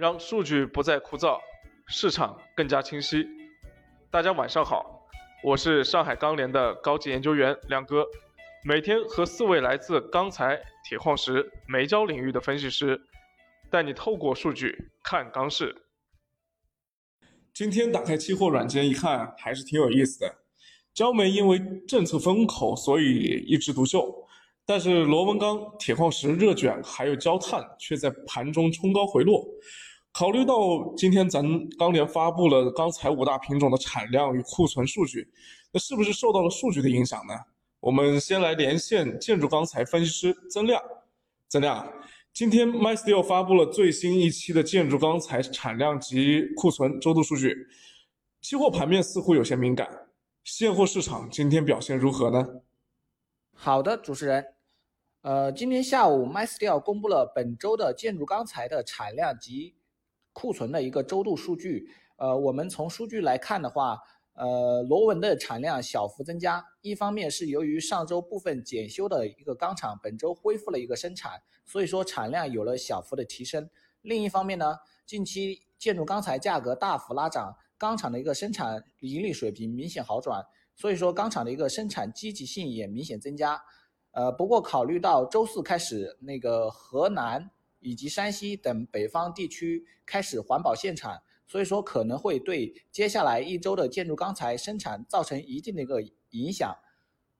让数据不再枯燥，市场更加清晰。大家晚上好，我是上海钢联的高级研究员亮哥，每天和四位来自钢材、铁矿石、煤焦领域的分析师，带你透过数据看钢市。今天打开期货软件一看，还是挺有意思的。焦煤因为政策风口，所以一枝独秀。但是螺纹钢、铁矿石、热卷还有焦炭却在盘中冲高回落。考虑到今天咱钢联发布了钢材五大品种的产量与库存数据，那是不是受到了数据的影响呢？我们先来连线建筑钢材分析师曾亮。曾亮，今天 MySteel 发布了最新一期的建筑钢材产量及库存周度数据，期货盘面似乎有些敏感，现货市场今天表现如何呢？好的，主持人。呃，今天下午，MySteel 公布了本周的建筑钢材的产量及库存的一个周度数据。呃，我们从数据来看的话，呃，螺纹的产量小幅增加，一方面是由于上周部分检修的一个钢厂本周恢复了一个生产，所以说产量有了小幅的提升。另一方面呢，近期建筑钢材价格大幅拉涨，钢厂的一个生产盈利水平明显好转，所以说钢厂的一个生产积极性也明显增加。呃，不过考虑到周四开始，那个河南以及山西等北方地区开始环保限产，所以说可能会对接下来一周的建筑钢材生产造成一定的一个影响。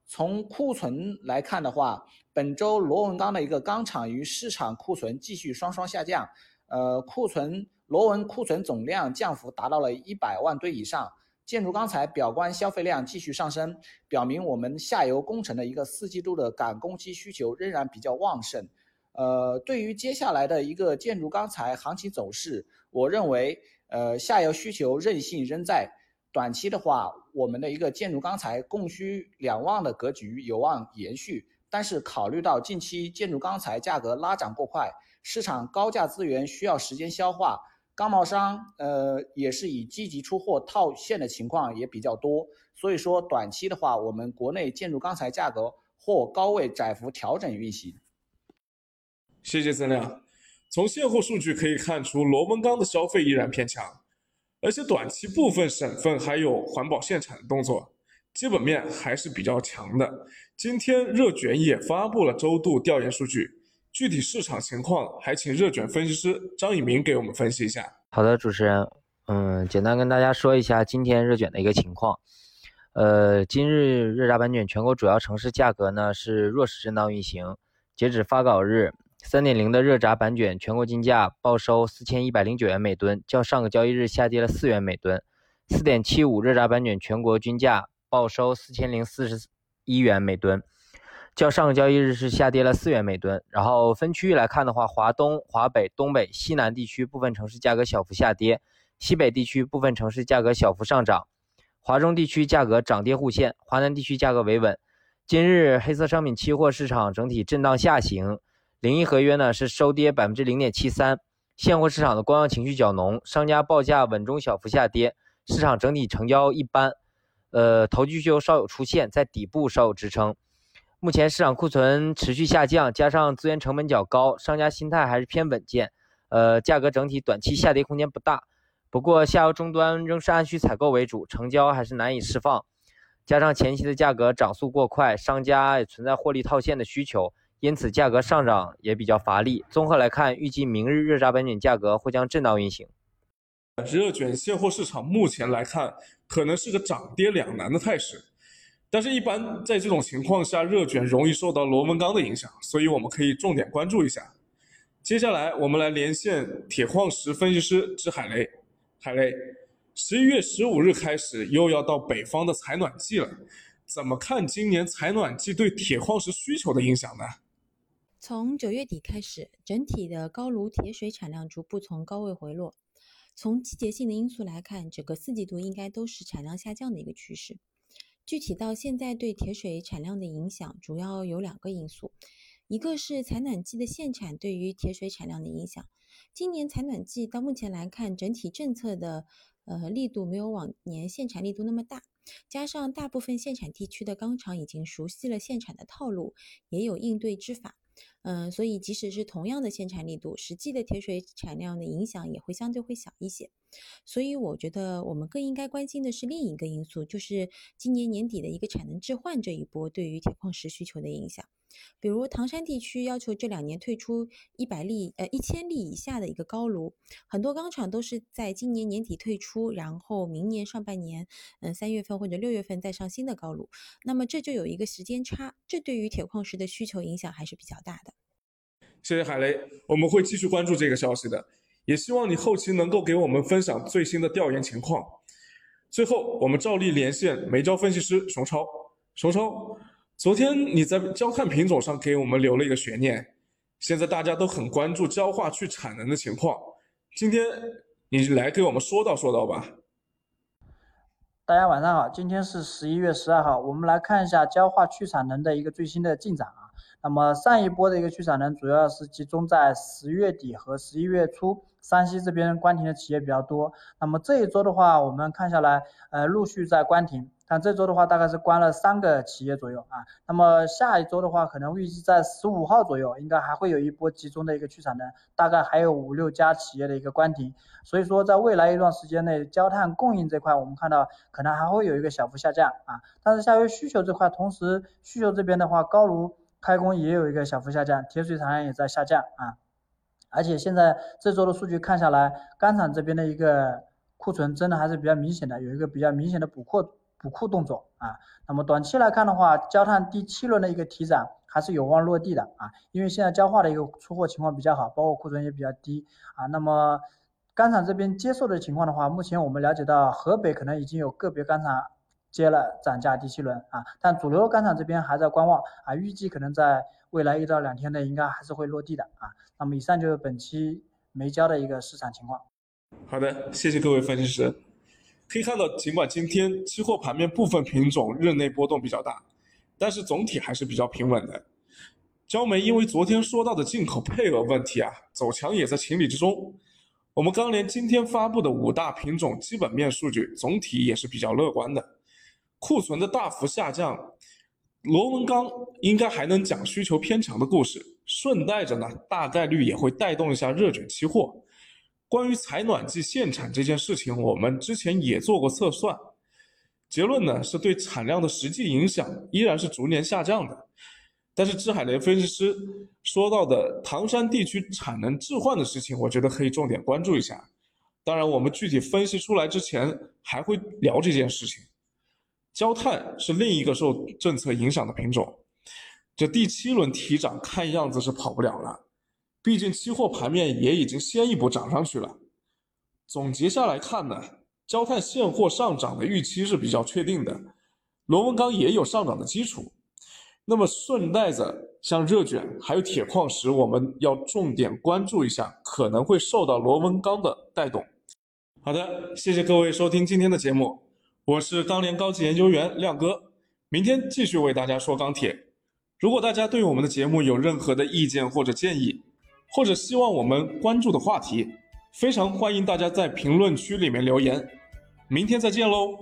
从库存来看的话，本周螺纹钢的一个钢厂与市场库存继续双双下降，呃，库存螺纹库存总量降幅达到了一百万吨以上。建筑钢材表观消费量继续上升，表明我们下游工程的一个四季度的赶工期需求仍然比较旺盛。呃，对于接下来的一个建筑钢材行情走势，我认为，呃，下游需求韧性仍在，短期的话，我们的一个建筑钢材供需两旺的格局有望延续。但是考虑到近期建筑钢材价格拉涨过快，市场高价资源需要时间消化。钢贸商呃也是以积极出货套现的情况也比较多，所以说短期的话，我们国内建筑钢材价格或高位窄幅调整运行。谢谢曾亮。从现货数据可以看出，螺纹钢的消费依然偏强，而且短期部分省份还有环保限产的动作，基本面还是比较强的。今天热卷也发布了周度调研数据。具体市场情况，还请热卷分析师张以明给我们分析一下。好的，主持人，嗯，简单跟大家说一下今天热卷的一个情况。呃，今日热轧板卷全国主要城市价格呢是弱势震荡运行。截止发稿日，三点零的热轧板卷全国金价报收四千一百零九元每吨，较上个交易日下跌了四元每吨。四点七五热轧板卷全国均价报收四千零四十一元每吨。较上个交易日是下跌了四元每吨，然后分区域来看的话，华东、华北、东北、西南地区部分城市价格小幅下跌，西北地区部分城市价格小幅上涨，华中地区价格涨跌互现，华南地区价格维稳。今日黑色商品期货市场整体震荡下行，零一合约呢是收跌百分之零点七三，现货市场的观望情绪较浓，商家报价稳中小幅下跌，市场整体成交一般，呃，投机需求稍有出现，在底部稍有支撑。目前市场库存持续下降，加上资源成本较高，商家心态还是偏稳健。呃，价格整体短期下跌空间不大。不过下游终端仍是按需采购为主，成交还是难以释放。加上前期的价格涨速过快，商家也存在获利套现的需求，因此价格上涨也比较乏力。综合来看，预计明日热轧板卷价格或将震荡运行。热卷现货市场目前来看，可能是个涨跌两难的态势。但是，一般在这种情况下，热卷容易受到螺纹钢的影响，所以我们可以重点关注一下。接下来，我们来连线铁矿石分析师之海雷。海雷，十一月十五日开始又要到北方的采暖季了，怎么看今年采暖季对铁矿石需求的影响呢？从九月底开始，整体的高炉铁水产量逐步从高位回落。从季节性的因素来看，整个四季度应该都是产量下降的一个趋势。具体到现在对铁水产量的影响，主要有两个因素，一个是采暖季的限产对于铁水产量的影响。今年采暖季到目前来看，整体政策的呃力度没有往年限产力度那么大，加上大部分限产地区的钢厂已经熟悉了限产的套路，也有应对之法，嗯，所以即使是同样的限产力度，实际的铁水产量的影响也会相对会小一些。所以我觉得我们更应该关心的是另一个因素，就是今年年底的一个产能置换这一波对于铁矿石需求的影响。比如唐山地区要求这两年退出一百粒呃一千粒以下的一个高炉，很多钢厂都是在今年年底退出，然后明年上半年嗯三月份或者六月份再上新的高炉，那么这就有一个时间差，这对于铁矿石的需求影响还是比较大的。谢谢海雷，我们会继续关注这个消息的，也希望你后期能够给我们分享最新的调研情况。最后，我们照例连线煤焦分析师熊超，熊超。昨天你在焦炭品种上给我们留了一个悬念，现在大家都很关注焦化去产能的情况，今天你来给我们说道说道吧。大家晚上好，今天是十一月十二号，我们来看一下焦化去产能的一个最新的进展啊。那么上一波的一个去产能主要是集中在十月底和十一月初，山西这边关停的企业比较多。那么这一周的话，我们看下来，呃，陆续在关停。但这周的话，大概是关了三个企业左右啊。那么下一周的话，可能预计在十五号左右，应该还会有一波集中的一个去产能，大概还有五六家企业的一个关停。所以说，在未来一段时间内，焦炭供应这块，我们看到可能还会有一个小幅下降啊。但是下游需求这块，同时需求这边的话，高炉开工也有一个小幅下降，铁水产量也在下降啊。而且现在这周的数据看下来，钢厂这边的一个库存真的还是比较明显的，有一个比较明显的补货。补库动作啊，那么短期来看的话，焦炭第七轮的一个提涨还是有望落地的啊，因为现在焦化的一个出货情况比较好，包括库存也比较低啊。那么钢厂这边接受的情况的话，目前我们了解到河北可能已经有个别钢厂接了涨价第七轮啊，但主流钢厂这边还在观望啊，预计可能在未来一到两天内应该还是会落地的啊。那么以上就是本期煤焦的一个市场情况。好的，谢谢各位分析师。可以看到，尽管今天期货盘面部分品种日内波动比较大，但是总体还是比较平稳的。焦煤因为昨天说到的进口配额问题啊，走强也在情理之中。我们钢联今天发布的五大品种基本面数据总体也是比较乐观的，库存的大幅下降，螺纹钢应该还能讲需求偏强的故事，顺带着呢，大概率也会带动一下热卷期货。关于采暖季限产这件事情，我们之前也做过测算，结论呢是对产量的实际影响依然是逐年下降的。但是支海雷分析师说到的唐山地区产能置换的事情，我觉得可以重点关注一下。当然，我们具体分析出来之前还会聊这件事情。焦炭是另一个受政策影响的品种，这第七轮提涨看样子是跑不了了。毕竟期货盘面也已经先一步涨上去了。总结下来看呢，焦炭现货上涨的预期是比较确定的，螺纹钢也有上涨的基础。那么顺带着像热卷还有铁矿石，我们要重点关注一下，可能会受到螺纹钢的带动。好的，谢谢各位收听今天的节目，我是钢联高级研究员亮哥，明天继续为大家说钢铁。如果大家对我们的节目有任何的意见或者建议，或者希望我们关注的话题，非常欢迎大家在评论区里面留言。明天再见喽！